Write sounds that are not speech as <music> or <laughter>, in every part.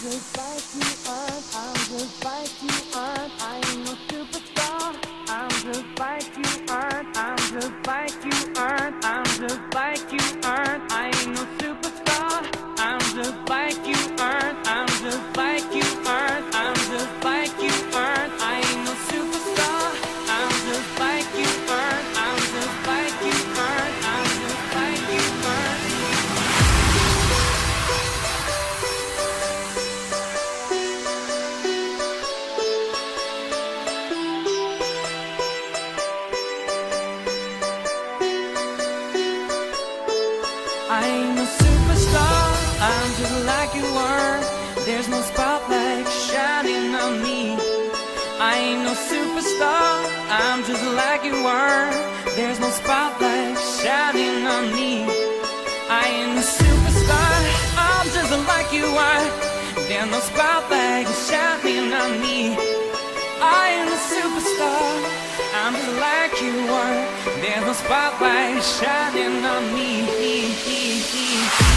You. the spotlight is shining on me. I am a superstar. I'm just like you are There's a spotlight shining on me. <laughs>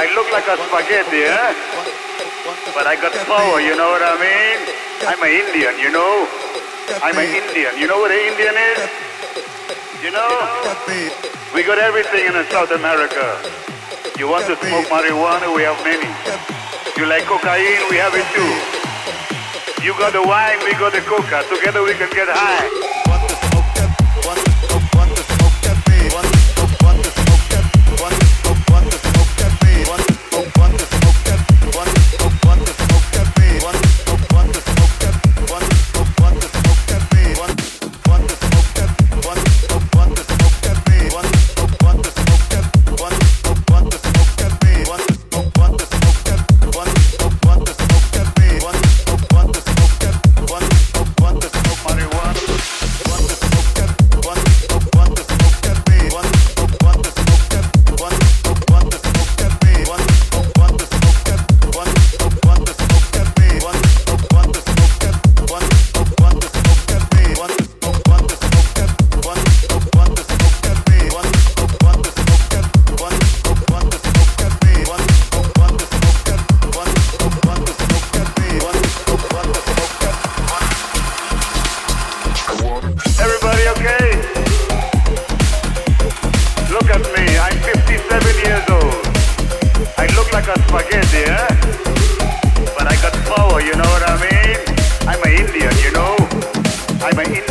I look like a spaghetti, eh? But I got power, you know what I mean? I'm an Indian, you know? I'm an Indian. You know what an Indian is? You know? We got everything in South America. You want to smoke marijuana? We have many. You like cocaine? We have it too. You got the wine, we got the coca. Together we can get high. Einmal in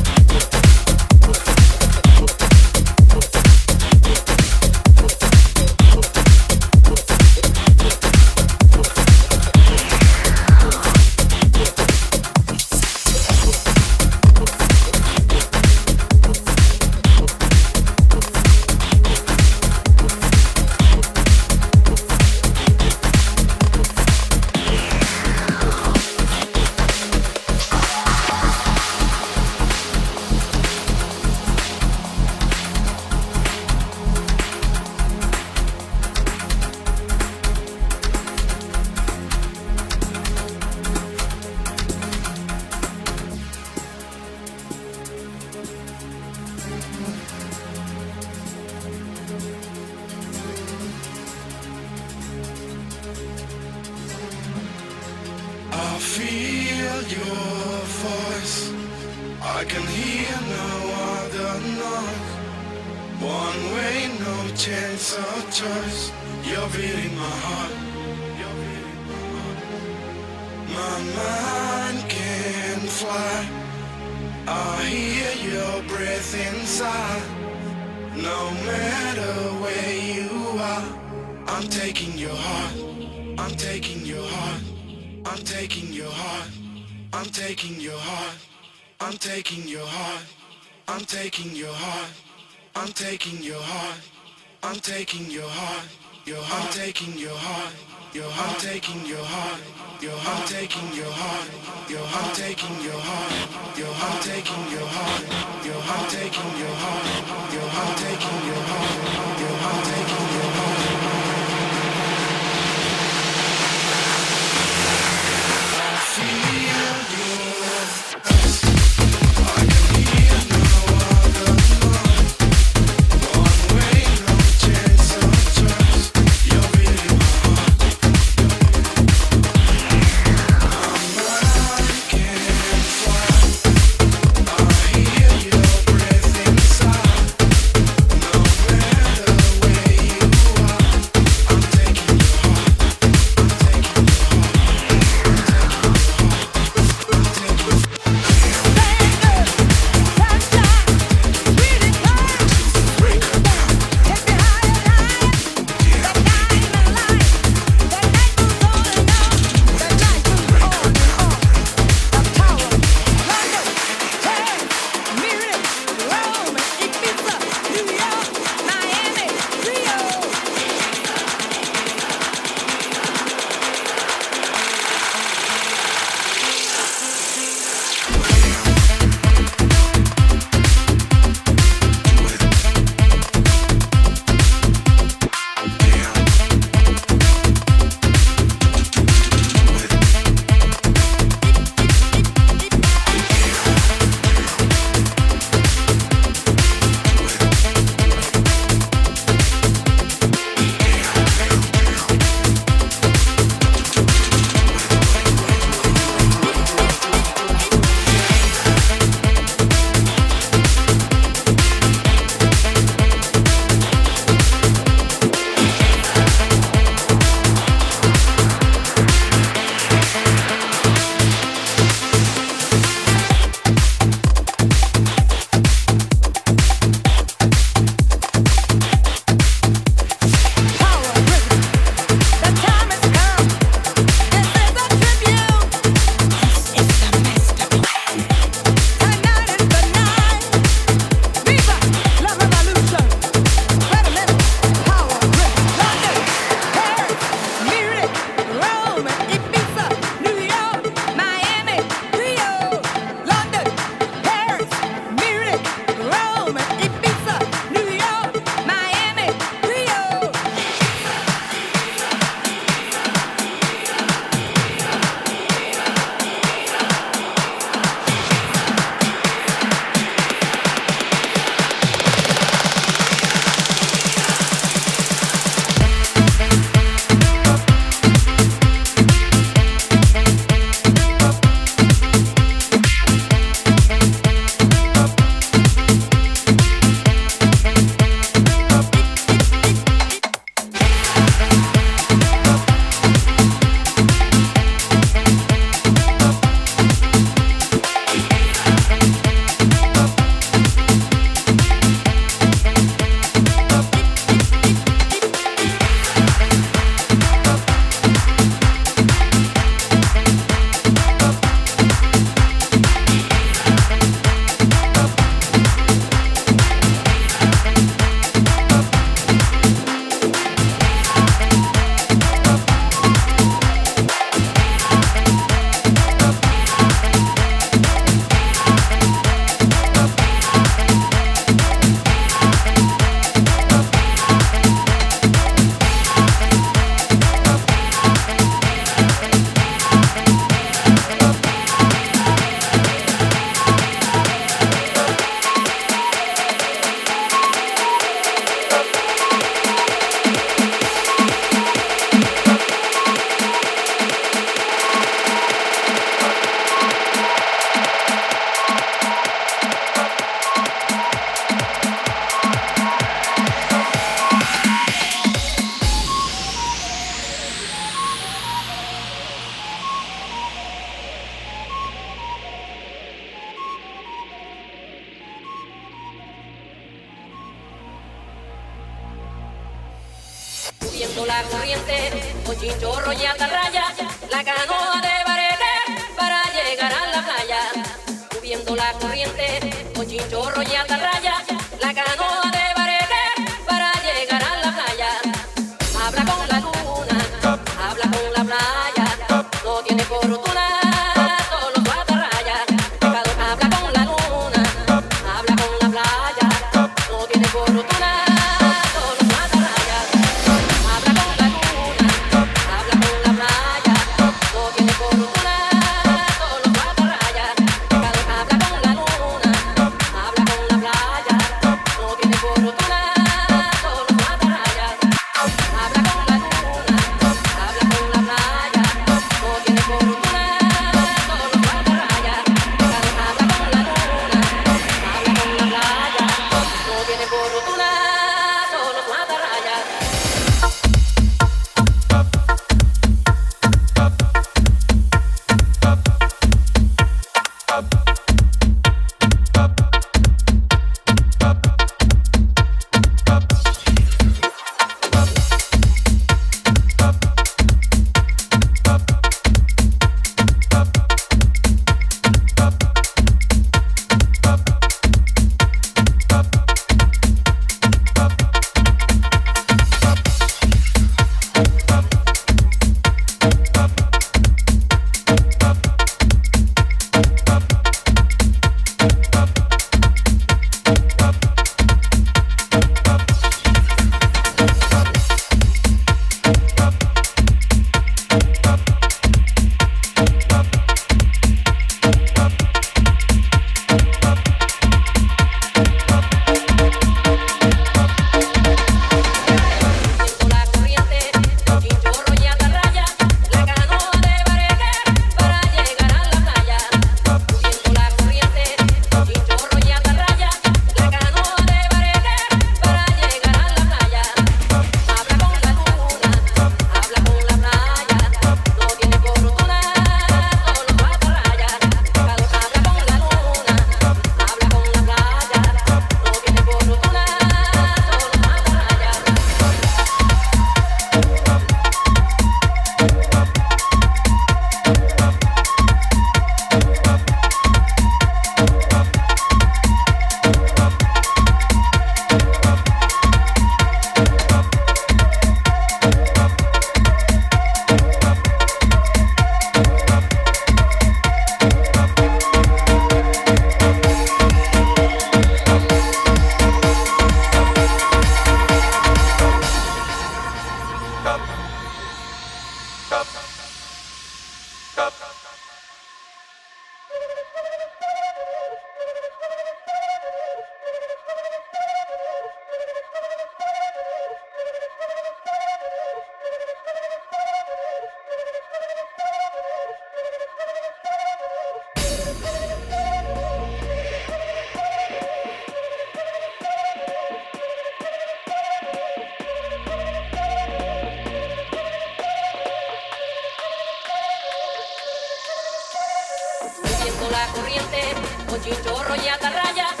Oye, yo roña, raya.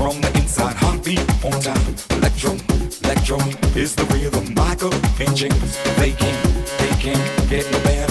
from the inside. Heartbeat on time. Electro, electro is the rhythm. Michael and James, they can't, they can't get no better.